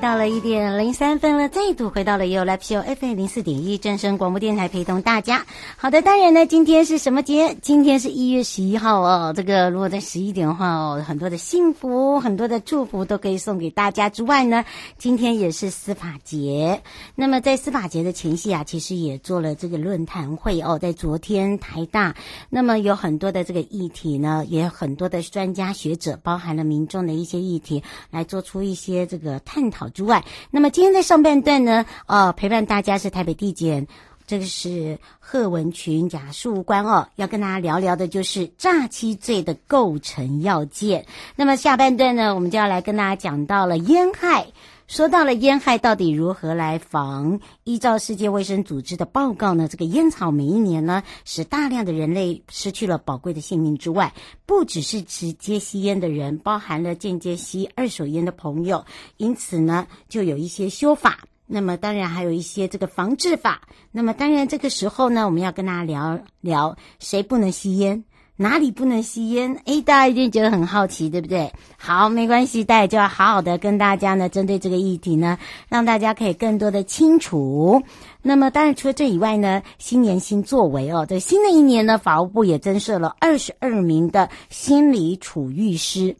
到了一点零三分了，再度回到了 You Live Show FM 零四点一正声广播电台，陪同大家。好的，当然呢，今天是什么节？今天是一月十一号哦。这个如果在十一点的话哦，很多的幸福、很多的祝福都可以送给大家。之外呢，今天也是司法节。那么在司法节的前夕啊，其实也做了这个论坛会哦。在昨天台大，那么有很多的这个议题呢，也有很多的专家学者，包含了民众的一些议题，来做出一些这个探讨。之外，那么今天在上半段呢，呃，陪伴大家是台北地检，这个是贺文群检察事务官哦，要跟大家聊聊的就是诈欺罪的构成要件。那么下半段呢，我们就要来跟大家讲到了烟害。说到了烟害到底如何来防？依照世界卫生组织的报告呢，这个烟草每一年呢，使大量的人类失去了宝贵的性命之外，不只是直接吸烟的人，包含了间接吸二手烟的朋友。因此呢，就有一些修法。那么当然还有一些这个防治法。那么当然这个时候呢，我们要跟大家聊聊谁不能吸烟。哪里不能吸烟？诶，大家一定觉得很好奇，对不对？好，没关系，大家就要好好的跟大家呢，针对这个议题呢，让大家可以更多的清楚。那么，当然除了这以外呢，新年新作为哦，在新的一年呢，法务部也增设了二十二名的心理处遇师。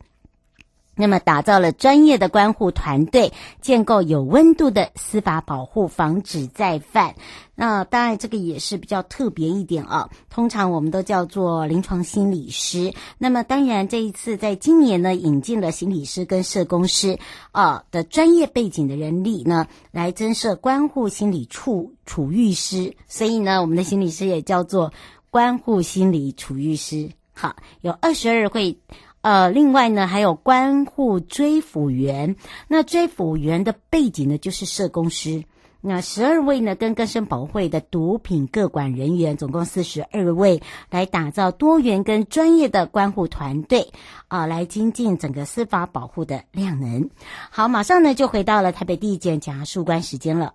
那么，打造了专业的观护团队，建构有温度的司法保护，防止再犯。那当然，这个也是比较特别一点啊。通常我们都叫做临床心理师。那么，当然这一次在今年呢，引进了心理师跟社工师啊的专业背景的人力呢，来增设观护心理处处遇师。所以呢，我们的心理师也叫做观护心理处遇师。好，有二十二位。呃，另外呢，还有关护追辅员。那追辅员的背景呢，就是社工师。那十二位呢，跟更生保会的毒品各管人员，总共四十二位，来打造多元跟专业的关护团队，啊、来精进整个司法保护的量能。好，马上呢就回到了台北地检检察事务官时间了。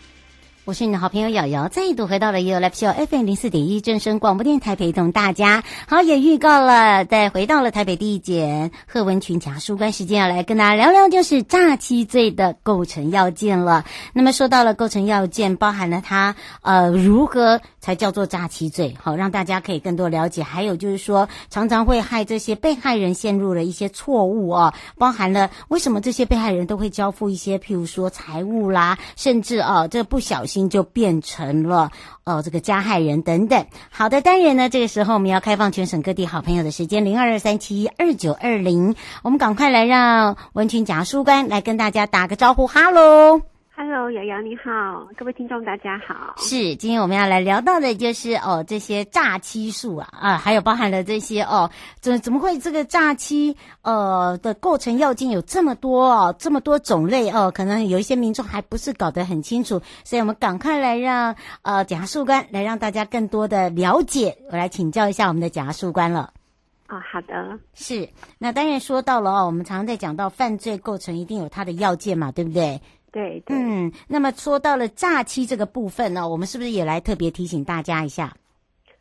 我是你的好朋友瑶瑶，再度回到了 You Live Show FM 零四点一正声广播电台，陪同大家。好，也预告了，再回到了台北地检贺文群检察官时间，要来跟大家聊聊，就是诈欺罪的构成要件了。那么说到了构成要件，包含了它呃如何才叫做诈欺罪，好让大家可以更多了解。还有就是说，常常会害这些被害人陷入了一些错误哦，包含了为什么这些被害人都会交付一些，譬如说财物啦，甚至啊这不小心。心就变成了哦这个加害人等等。好的，当然呢，这个时候我们要开放全省各地好朋友的时间零二二三七二九二零，我们赶快来让文群贾书官来跟大家打个招呼，哈喽。Hello，瑶瑶你好，各位听众大家好。是，今天我们要来聊到的就是哦，这些诈欺术啊啊，还有包含了这些哦，怎怎么会这个诈欺呃的构成要件有这么多哦，这么多种类哦，可能有一些民众还不是搞得很清楚，所以我们赶快来让呃检察官来让大家更多的了解，我来请教一下我们的检察官了。啊、哦，好的，是。那当然说到了哦，我们常常在讲到犯罪构成一定有它的要件嘛，对不对？对，对，嗯，那么说到了诈欺这个部分呢，我们是不是也来特别提醒大家一下？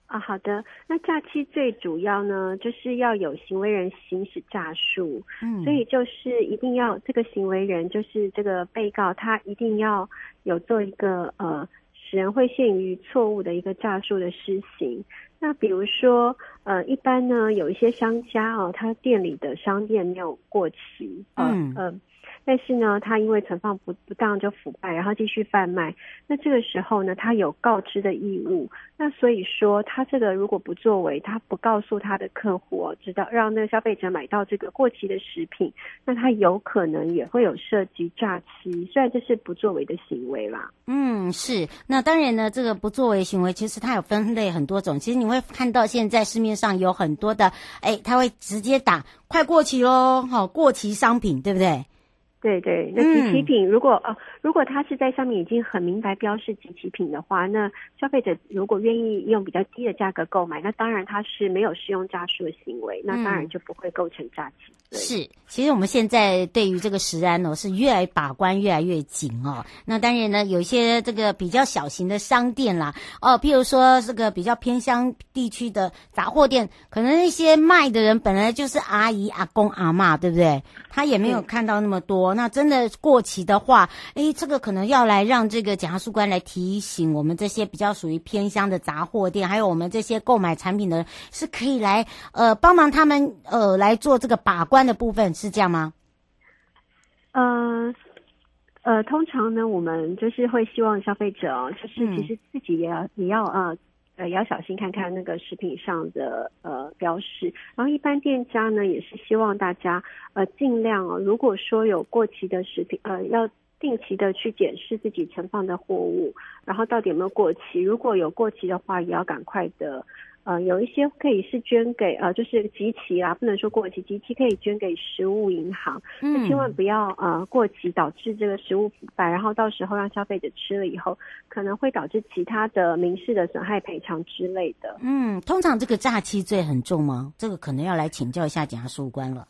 啊，好的。那诈欺最主要呢，就是要有行为人行使诈术，嗯，所以就是一定要这个行为人，就是这个被告，他一定要有做一个呃，使人会陷于错误的一个诈术的施行。那比如说，呃，一般呢，有一些商家哦，他店里的商店没有过期，嗯嗯。呃但是呢，他因为存放不不当就腐败，然后继续贩卖。那这个时候呢，他有告知的义务。那所以说，他这个如果不作为，他不告诉他的客户，知道让那个消费者买到这个过期的食品，那他有可能也会有涉及诈欺。虽然这是不作为的行为啦。嗯，是。那当然呢，这个不作为行为其实它有分类很多种。其实你会看到现在市面上有很多的，哎，他会直接打快过期喽，好，过期商品，对不对？对对，那集齐品如果、嗯、呃，如果他是在上面已经很明白标示集齐品的话，那消费者如果愿意用比较低的价格购买，那当然他是没有使用诈术的行为，那当然就不会构成诈欺。嗯、是，其实我们现在对于这个食安哦，是越来把关越来越紧哦。那当然呢，有一些这个比较小型的商店啦，哦，譬如说这个比较偏乡地区的杂货店，可能那些卖的人本来就是阿姨、阿公、阿嬷，对不对？他也没有看到那么多。那真的过期的话，诶，这个可能要来让这个检察官来提醒我们这些比较属于偏乡的杂货店，还有我们这些购买产品的人，是可以来呃帮忙他们呃来做这个把关的部分，是这样吗？呃呃，通常呢，我们就是会希望消费者哦，就是其实自己也要、嗯、也要呃。呃，也要小心看看那个食品上的呃标识，然后一般店家呢也是希望大家呃尽量哦，如果说有过期的食品，呃要定期的去检视自己存放的货物，然后到底有没有过期，如果有过期的话，也要赶快的。呃，有一些可以是捐给呃，就是集齐啦，不能说过期，集齐可以捐给食物银行。嗯，千万不要呃过期导致这个食物腐败，然后到时候让消费者吃了以后，可能会导致其他的民事的损害赔偿之类的。嗯，通常这个诈欺罪很重吗？这个可能要来请教一下检察官了。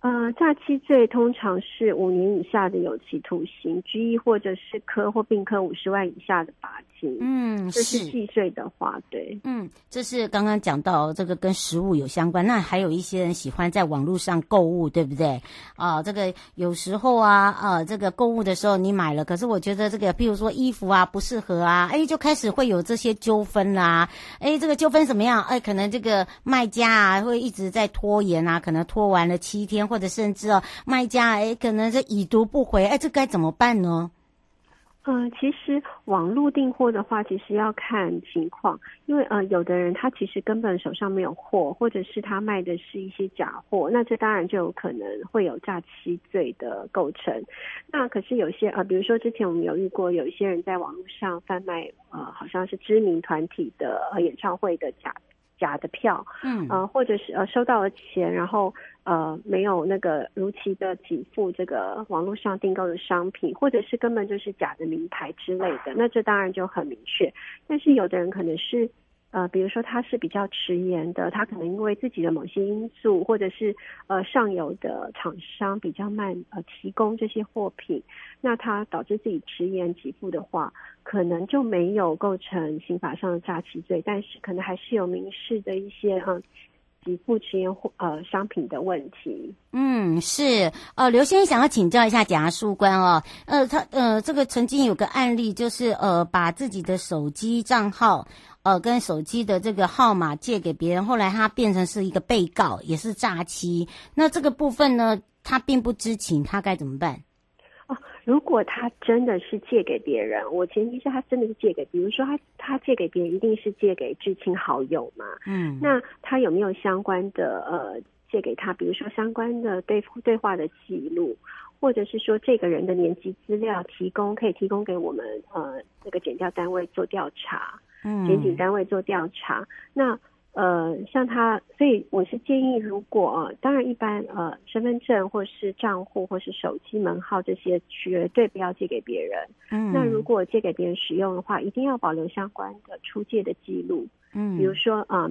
呃，诈欺罪通常是五年以下的有期徒刑、拘役或者是科或并科五十万以下的罚金。嗯，这是既遂的话，对。嗯，这是刚刚讲到这个跟食物有相关。那还有一些人喜欢在网络上购物，对不对？啊，这个有时候啊，啊，这个购物的时候你买了，可是我觉得这个，譬如说衣服啊不适合啊，哎，就开始会有这些纠纷啦。哎，这个纠纷怎么样？哎，可能这个卖家啊会一直在拖延啊，可能拖完了七天或。者甚至哦，卖家哎，可能是已读不回，哎，这该怎么办呢？嗯、其实网络订货的话，其实要看情况，因为呃，有的人他其实根本手上没有货，或者是他卖的是一些假货，那这当然就有可能会有诈欺罪的构成。那可是有些呃，比如说之前我们有遇过，有一些人在网络上贩卖呃，好像是知名团体的呃演唱会的假。假的票，嗯，呃，或者是呃收到了钱，然后呃没有那个如期的给付这个网络上订购的商品，或者是根本就是假的名牌之类的，那这当然就很明确。但是有的人可能是。呃，比如说他是比较迟延的，他可能因为自己的某些因素，或者是呃上游的厂商比较慢呃提供这些货品，那他导致自己迟延给付的话，可能就没有构成刑法上的诈欺罪，但是可能还是有民事的一些呃及付迟延货呃商品的问题。嗯，是呃，刘先生想要请教一下检察官哦，呃，他呃这个曾经有个案例，就是呃把自己的手机账号。呃，跟手机的这个号码借给别人，后来他变成是一个被告，也是诈欺。那这个部分呢，他并不知情，他该怎么办？哦，如果他真的是借给别人，我前提是他真的是借给，比如说他他借给别人，一定是借给至亲好友嘛。嗯，那他有没有相关的呃借给他，比如说相关的对对话的记录，或者是说这个人的年级资料提供，可以提供给我们呃那个检调单位做调查，嗯，检警单位做调查，那。呃，像他，所以我是建议，如果呃，当然一般呃，身份证或是账户或是手机门号这些绝对不要借给别人。嗯，那如果借给别人使用的话，一定要保留相关的出借的记录。嗯，比如说啊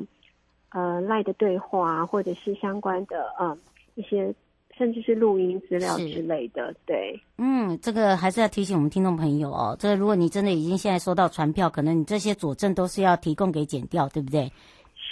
呃赖的对话，或者是相关的呃一些，甚至是录音资料之类的。对，嗯，这个还是要提醒我们听众朋友哦，这个如果你真的已经现在收到传票，可能你这些佐证都是要提供给检调，对不对？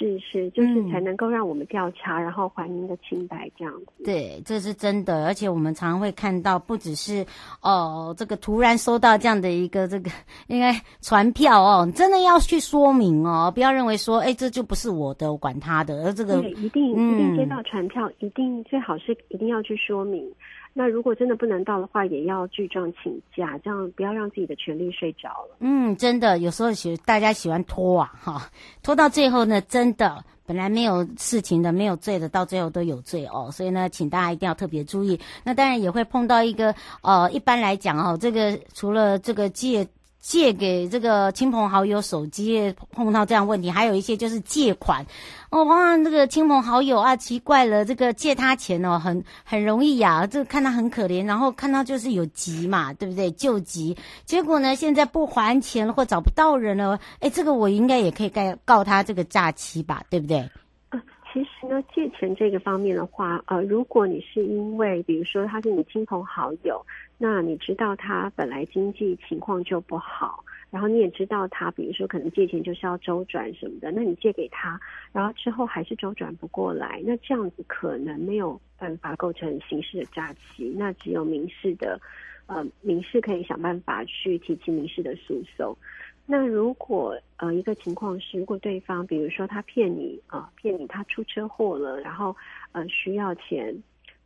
是是，就是才能够让我们调查，嗯、然后还您的清白这样子。对，这是真的，而且我们常常会看到，不只是哦，这个突然收到这样的一个这个应该传票哦，真的要去说明哦，不要认为说，哎，这就不是我的，我管他的，而这个对，一定、嗯、一定接到传票，一定最好是一定要去说明。那如果真的不能到的话，也要具状请假，这样不要让自己的权利睡着了。嗯，真的，有时候喜大家喜欢拖啊，哈，拖到最后呢，真的本来没有事情的、没有罪的，到最后都有罪哦。所以呢，请大家一定要特别注意。那当然也会碰到一个，呃，一般来讲哦，这个除了这个借。借给这个亲朋好友手机碰到这样问题，还有一些就是借款哦，哇，那个亲朋好友啊，奇怪了，这个借他钱哦，很很容易呀，这看他很可怜，然后看到就是有急嘛，对不对？救急，结果呢，现在不还钱了或找不到人了，哎，这个我应该也可以告告他这个诈欺吧，对不对？其实呢，借钱这个方面的话，呃，如果你是因为，比如说他是你亲朋好友，那你知道他本来经济情况就不好，然后你也知道他，比如说可能借钱就是要周转什么的，那你借给他，然后之后还是周转不过来，那这样子可能没有办法构成刑事的诈欺，那只有民事的，呃，民事可以想办法去提起民事的诉讼。那如果呃一个情况是，如果对方比如说他骗你啊，骗你他出车祸了，然后呃需要钱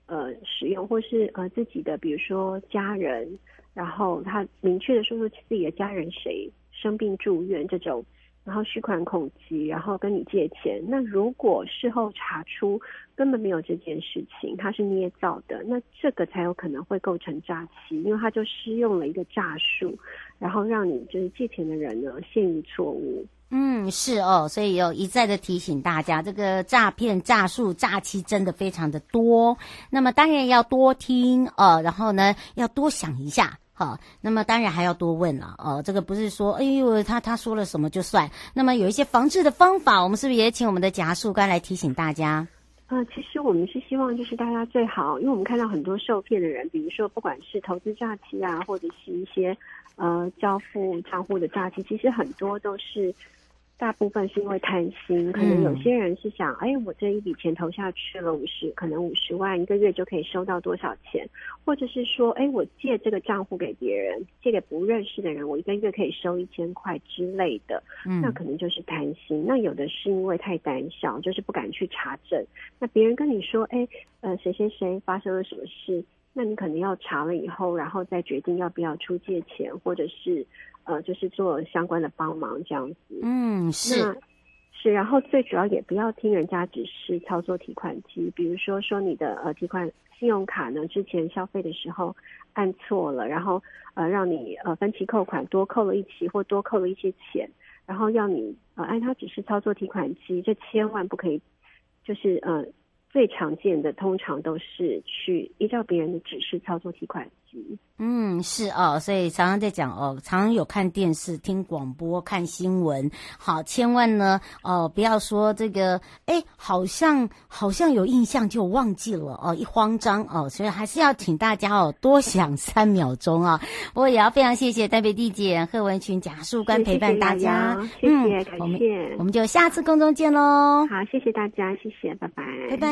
呃使用，或是呃自己的比如说家人，然后他明确的说出自己的家人谁生病住院这种。然后虚款恐急，然后跟你借钱。那如果事后查出根本没有这件事情，他是捏造的，那这个才有可能会构成诈欺，因为他就施用了一个诈术，然后让你就是借钱的人呢陷于错误。嗯，是哦，所以有一再的提醒大家，这个诈骗、诈术、诈欺真的非常的多。那么当然要多听哦，然后呢要多想一下。好，那么当然还要多问了哦。这个不是说，哎呦，他他说了什么就算。那么有一些防治的方法，我们是不是也请我们的检察官来提醒大家？呃，其实我们是希望就是大家最好，因为我们看到很多受骗的人，比如说不管是投资诈欺啊，或者是一些呃交付账户的诈欺，其实很多都是。大部分是因为贪心，可能有些人是想，哎，我这一笔钱投下去了五十，可能五十万一个月就可以收到多少钱，或者是说，哎，我借这个账户给别人，借给不认识的人，我一个月可以收一千块之类的，那可能就是贪心。那有的是因为太胆小，就是不敢去查证。那别人跟你说，哎，呃，谁谁谁发生了什么事，那你可能要查了以后，然后再决定要不要出借钱，或者是。呃，就是做相关的帮忙这样子。嗯，是是，然后最主要也不要听人家指示操作提款机，比如说说你的呃提款信用卡呢，之前消费的时候按错了，然后呃让你呃分期扣款多扣了一期或多扣了一些钱，然后要你呃按他指示操作提款机，这千万不可以，就是呃最常见的通常都是去依照别人的指示操作提款机。嗯，是哦，所以常常在讲哦，常常有看电视、听广播、看新闻，好，千万呢，哦，不要说这个，哎，好像好像有印象就忘记了哦，一慌张哦，所以还是要请大家哦，多想三秒钟啊。不过也要非常谢谢台北地检贺文群贾树官陪伴大家，谢谢，嗯、谢谢感谢，我们，我们就下次空中见喽。好，谢谢大家，谢谢，拜拜，拜拜。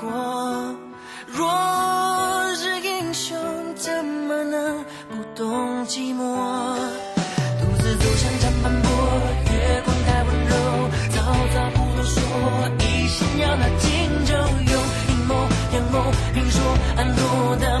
过。若是英雄，怎么能不懂寂寞？独自走向长坂坡，月光太温柔，早早不多说，一心要那荆州用阴谋阳谋，明说暗落的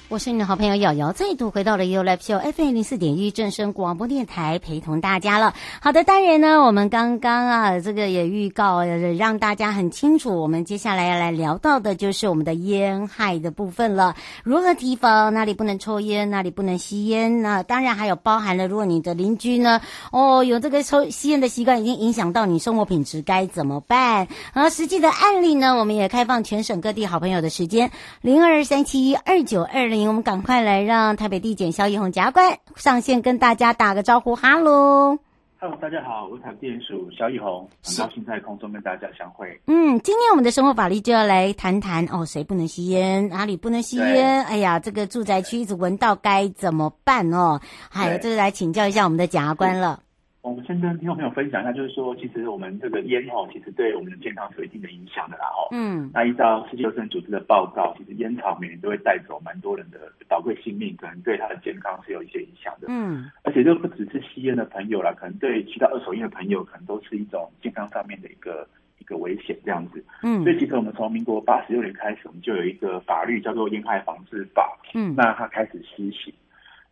我是你的好朋友瑶瑶，再度回到了 U Live Show FM 零四点一正声广播电台，陪同大家了。好的，当然呢，我们刚刚啊，这个也预告，让大家很清楚，我们接下来要来聊到的就是我们的烟害的部分了。如何提防？哪里不能抽烟？哪里不能吸烟？那当然还有包含了，如果你的邻居呢，哦，有这个抽吸烟的习惯，已经影响到你生活品质，该怎么办？而实际的案例呢，我们也开放全省各地好朋友的时间，零二三七二九二零。我们赶快来让台北地检萧奕弘检察官上线跟大家打个招呼，哈喽，哈喽，大家好，我是台北地检署萧奕弘，很高兴在空中跟大家相会。嗯，今天我们的生活法律就要来谈谈哦，谁不能吸烟，哪里不能吸烟？哎呀，这个住宅区一直闻到该怎么办哦？还有，这是来请教一下我们的检察官了。我们先跟听众朋友分享一下，就是说，其实我们这个烟哦，其实对我们的健康是有一定的影响的啦哦。嗯。那依照世界卫生组织的报告，其实烟草每年都会带走蛮多人的宝贵性命，可能对他的健康是有一些影响的。嗯。而且这不只是吸烟的朋友啦，可能对其他二手烟的朋友，可能都是一种健康上面的一个一个危险这样子。嗯。所以其实我们从民国八十六年开始，我们就有一个法律叫做《烟害防治法》。嗯。那它开始施行。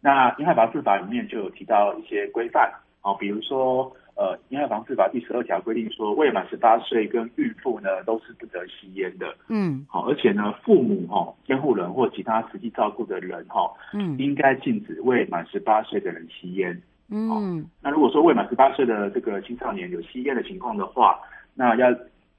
那《烟害防治法》里面就有提到一些规范。好，比如说，呃，《烟害防治法》第十二条规定说，未满十八岁跟孕妇呢都是不得吸烟的。嗯，好，而且呢，父母哈、监护人或其他实际照顾的人哈，嗯，应该禁止未满十八岁的人吸烟。嗯，那如果说未满十八岁的这个青少年有吸烟的情况的话，那要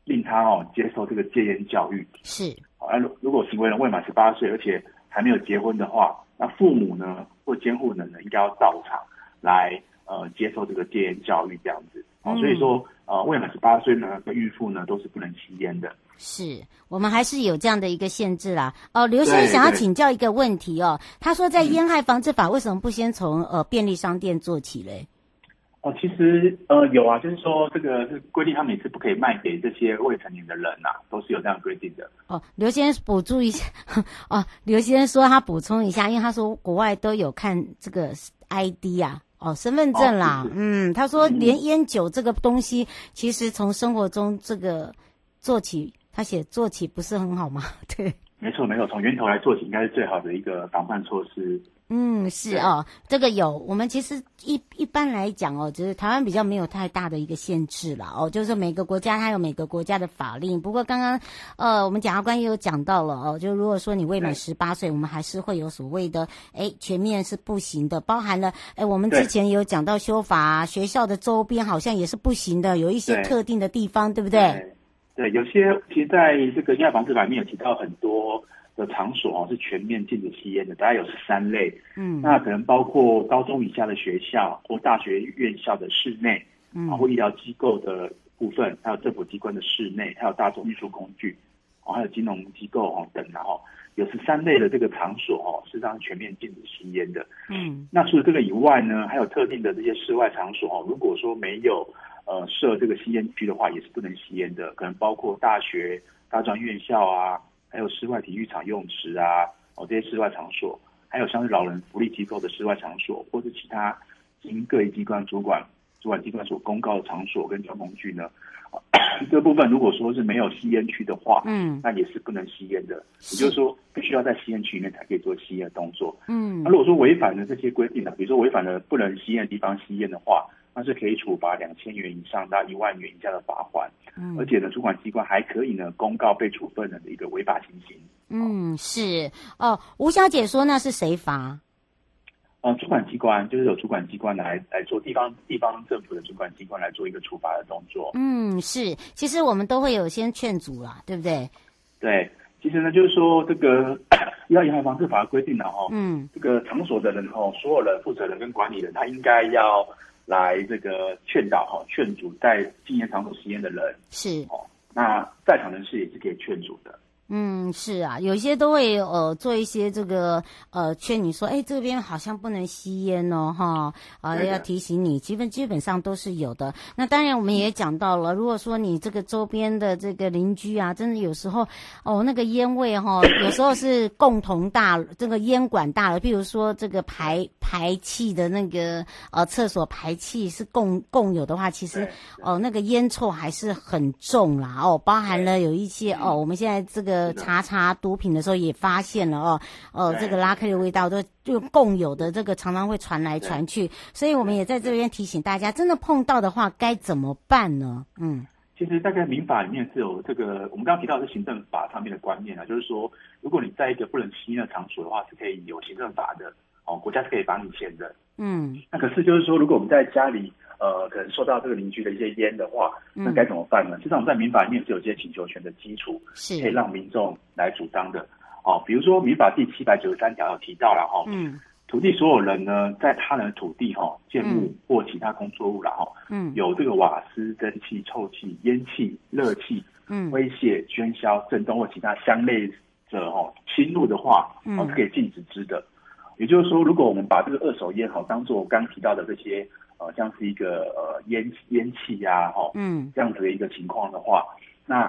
令他哦接受这个戒烟教育。是，好，那如果行为人未满十八岁，而且还没有结婚的话，那父母呢或监护人呢应该要到场来。呃，接受这个戒烟教育这样子，哦，所以说，呃，未满十八岁呢，跟孕妇呢，都是不能吸烟的。是我们还是有这样的一个限制啦。哦，刘先生想要请教一个问题哦，他说在烟害防治法为什么不先从呃便利商店做起嘞？哦，其实呃有啊，就是说这个是规定他们也是不可以卖给这些未成年的人呐、啊，都是有这样规定的。哦，刘先生补助一下，哦，刘先生说他补充一下，因为他说国外都有看这个 ID 啊。哦，身份证啦，哦、嗯，他说连烟酒这个东西，嗯、其实从生活中这个做起，他写做起不是很好吗？对，没错没错，从源头来做起，应该是最好的一个防范措施。嗯，是哦，这个有，我们其实一一般来讲哦，就是台湾比较没有太大的一个限制了。哦，就是每个国家它有每个国家的法令。不过刚刚呃，我们检察官也有讲到了哦，就如果说你未满十八岁，我们还是会有所谓的哎，全面是不行的，包含了哎，我们之前有讲到修法，学校的周边好像也是不行的，有一些特定的地方，对，对不对？对，有些其实在这个《烟害防治法》里面有提到很多。的场所哦，是全面禁止吸烟的，大概有十三类。嗯，那可能包括高中以下的学校或大学院校的室内，嗯，或医疗机构的部分，还有政府机关的室内，还有大众运输工具，哦，还有金融机构哦等，然后有十三类的这个场所哦，是让全面禁止吸烟的。嗯，那除了这个以外呢，还有特定的这些室外场所哦，如果说没有呃设这个吸烟区的话，也是不能吸烟的，可能包括大学、大专院校啊。还有室外体育场用池啊，哦，这些室外场所，还有像是老人福利机构的室外场所，或是其他经各一机关主管主管机关所公告的场所跟交通工具呢，这部分如果说是没有吸烟区的话，嗯，那也是不能吸烟的，也就是说必须要在吸烟区里面才可以做吸烟的动作，嗯，那如果说违反了这些规定呢，比如说违反了不能吸烟的地方吸烟的话。那是可以处罚两千元以上到一万元以下的罚款，嗯，而且呢，主管机关还可以呢公告被处分人的一个违法情形。嗯，是哦，吴小姐说那是谁罚？呃，主管机关就是有主管机关来来做地方地方政府的主管机关来做一个处罚的动作。嗯，是，其实我们都会有先劝阻啦，对不对？对，其实呢，就是说这个依照《严防防治法》规定了哈，嗯，这个场所的人哦，所有人负责人跟管理人，他应该要来这个劝导哈，劝阻在禁烟场所吸烟的人是哦，那在场人士也是可以劝阻的。嗯，是啊，有些都会呃做一些这个呃劝你说，哎，这边好像不能吸烟哦，哈，啊要提醒你，基本基本上都是有的。那当然我们也讲到了，如果说你这个周边的这个邻居啊，真的有时候哦那个烟味哈、哦，有时候是共同大这个烟管大了，譬如说这个排排气的那个呃厕所排气是共共有的话，其实哦那个烟臭还是很重啦哦，包含了有一些哦我们现在这个。查查毒品的时候也发现了哦，哦，这个拉克的味道都就共有的这个常常会传来传去，所以我们也在这边提醒大家，真的碰到的话该怎么办呢？嗯，其实大概民法里面是有这个，我们刚刚提到的是行政法上面的观念啊，就是说，如果你在一个不能吸烟的场所的话，是可以有行政法的哦，国家是可以罚你钱的。嗯，那可是就是说，如果我们在家里。呃，可能受到这个邻居的一些烟的话，那该怎么办呢？实际上，我们在民法里面是有一些请求权的基础，是。可以让民众来主张的。哦，比如说民法第七百九十三条有提到了哈，嗯，土地所有人呢，在他人的土地哈，建物或其他工作物了哈，嗯，有这个瓦斯、蒸汽、臭气、烟气、热气，嗯，威胁、喧嚣、震动或其他相类者哈侵入的话，哦，是可以禁止之的。也就是说，如果我们把这个二手烟哈当做我刚刚提到的这些。呃，像是一个呃烟烟气呀，哈、哦，嗯，这样子的一个情况的话，那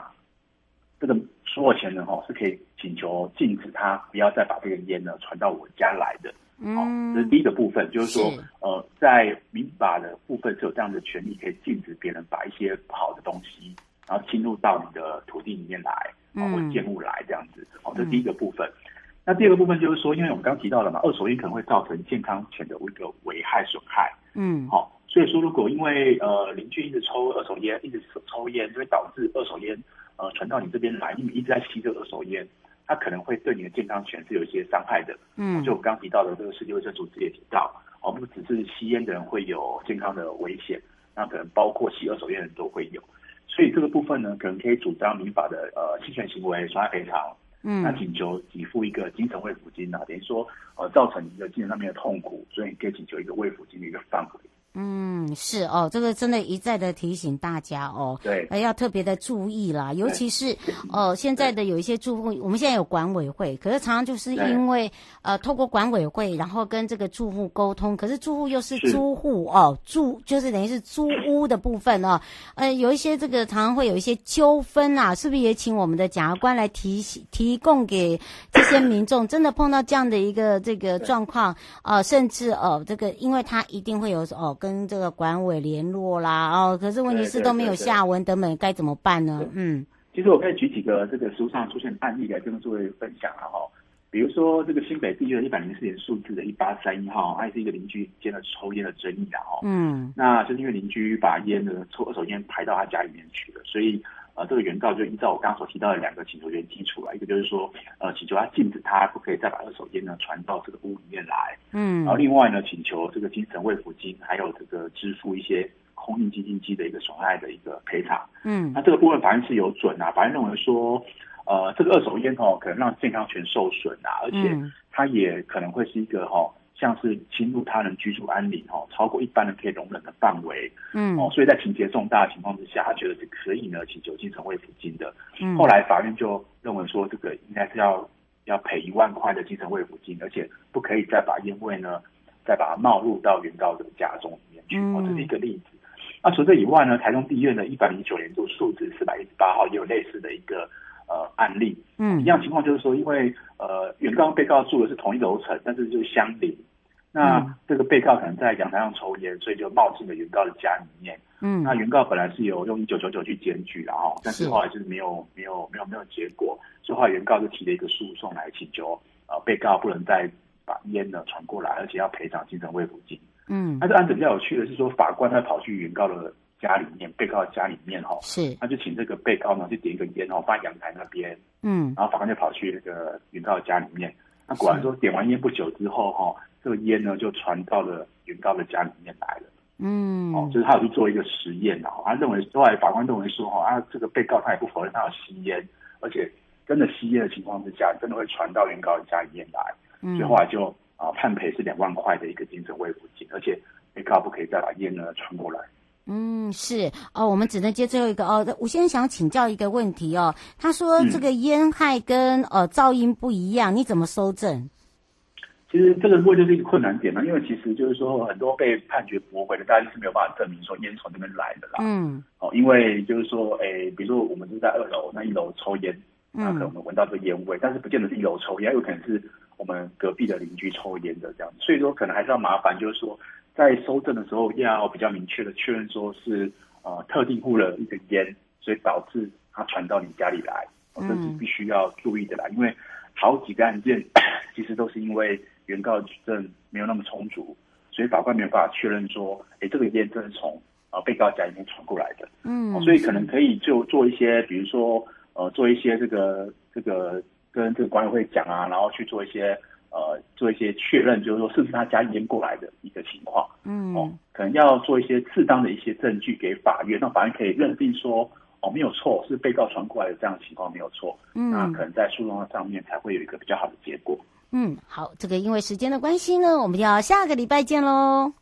这个所有权人哈是可以请求禁止他不要再把这个烟呢传到我家来的，嗯、哦，这是第一个部分，就是说，是呃，在民法的部分是有这样的权利，可以禁止别人把一些不好的东西，然后侵入到你的土地里面来，啊、哦，或建物来这样子，好、哦，这是第一个部分。嗯、那第二个部分就是说，因为我们刚刚提到了嘛，二手烟可能会造成健康权的一个危害损害。嗯，好、哦，所以说如果因为呃邻居一直抽二手烟，一直抽烟，就会导致二手烟呃传到你这边来，因为你一直在吸这个二手烟，它可能会对你的健康权是有一些伤害的。嗯，就我刚刚提到的这个世界卫生组织也提到，哦，不只是吸烟的人会有健康的危险，那可能包括吸二手烟的人都会有。所以这个部分呢，可能可以主张民法的呃侵权行为损害赔偿。嗯，那请求给付一个精神慰抚金啊，等于说呃造成一个精神上面的痛苦，所以你可以请求一个慰抚金的一个范围。嗯，是哦，这个真的一再的提醒大家哦，对，要特别的注意啦，尤其是呃现在的有一些住户，我们现在有管委会，可是常常就是因为呃透过管委会，然后跟这个住户沟通，可是住户又是租户哦，住就是等于是租屋的部分哦，呃有一些这个常常会有一些纠纷啊，是不是也请我们的检察官来提醒提供给这些民众，真的碰到这样的一个这个状况呃，甚至呃这个因为他一定会有哦。跟这个管委联络啦，哦，可是问题是都没有下文，等等该怎么办呢？嗯，其实我可以举几个这个书上出现的案例来跟各位分享哈。比如说这个新北地区的一百零四年数字的一八三一号，还是一个邻居间的抽烟的争议的哈。嗯，那就是因为邻居把烟的抽二手烟排到他家里面去了，所以。呃，这个原告就依照我刚刚所提到的两个请求权基础了，一个就是说，呃，请求他禁止他不可以再把二手烟呢传到这个屋里面来，嗯，然后另外呢，请求这个精神慰抚金，还有这个支付一些空运基金机的一个损害的一个赔偿，嗯，那这个部分法院是有准啊，法院认为说，呃，这个二手烟哦，可能让健康权受损啊，而且它也可能会是一个哈。哦像是侵入他人居住安宁哦，超过一般人可以容忍的范围，嗯，哦，所以在情节重大的情况之下，他觉得是可以呢请求精神慰抚金的。嗯，后来法院就认为说，这个应该是要要赔一万块的精神慰抚金，而且不可以再把烟味呢再把它冒入到原告的家中里面去。嗯，哦，这是一个例子。那除这以外呢，台中地院的一百零九年度数字四百一十八号也有类似的一个呃案例。嗯，一样情况就是说，因为呃原告被告住的是同一楼层，但是就是相邻。那这个被告可能在阳台上抽烟，所以就冒进了原告的家里面。嗯，那原告本来是有用一九九九去检举的哈，但是后来就是没有没有没有没有结果，所以后来原告就提了一个诉讼来请求，呃，被告不能再把烟呢传过来，而且要赔偿精神慰抚金。嗯，那这案子比较有趣的是说，法官他跑去原告的家里面，被告的家里面哈，是，他就请这个被告呢去点一个烟哦，放在阳台那边。嗯，然后法官就跑去那个原告的家里面，那果然说点完烟不久之后哈。这个烟呢，就传到了原告的家里面来了。嗯，哦，就是他有去做一个实验，然后他认为，后来法官认为说，哈啊，这个被告他也不否认他有吸烟，而且真的吸烟的情况之下，真的会传到原告的家里面来，嗯、所以后来就啊、呃、判赔是两万块的一个精神慰抚金，而且被告不可以再把烟呢传过来。嗯，是哦，我们只能接最后一个哦。我先生想请教一个问题哦，他说这个烟害跟、嗯、呃噪音不一样，你怎么收证？其实这个不会就是一个困难点嘛，因为其实就是说很多被判决驳回的，大家是没有办法证明说烟从那边来的啦。嗯。哦，因为就是说，哎，比如说我们是在二楼，那一楼抽烟，那可能我们闻到这个烟味，嗯、但是不见得是一楼抽烟，有可能是我们隔壁的邻居抽烟的这样子，所以说可能还是要麻烦，就是说在收证的时候要比较明确的确认说是呃特定户的一个烟，所以导致它传到你家里来，这是必须要注意的啦，因为好几个案件 其实都是因为。原告举证没有那么充足，所以法官没有办法确认说，哎，这个烟真是从啊被告家里面传过来的。嗯、哦，所以可能可以就做一些，比如说呃做一些这个这个跟这个管委会讲啊，然后去做一些呃做一些确认，就是说是不是他家里烟过来的一个情况。嗯，哦，可能要做一些适当的一些证据给法院，让法院可以认定说，哦没有错，是被告传过来的这样的情况没有错。嗯，那可能在诉讼上面才会有一个比较好的结果。嗯，好，这个因为时间的关系呢，我们要下个礼拜见喽。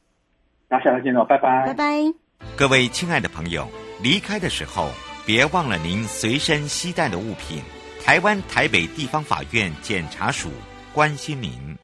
那下次见喽，拜拜，拜拜。各位亲爱的朋友，离开的时候别忘了您随身携带的物品。台湾台北地方法院检察署关心您。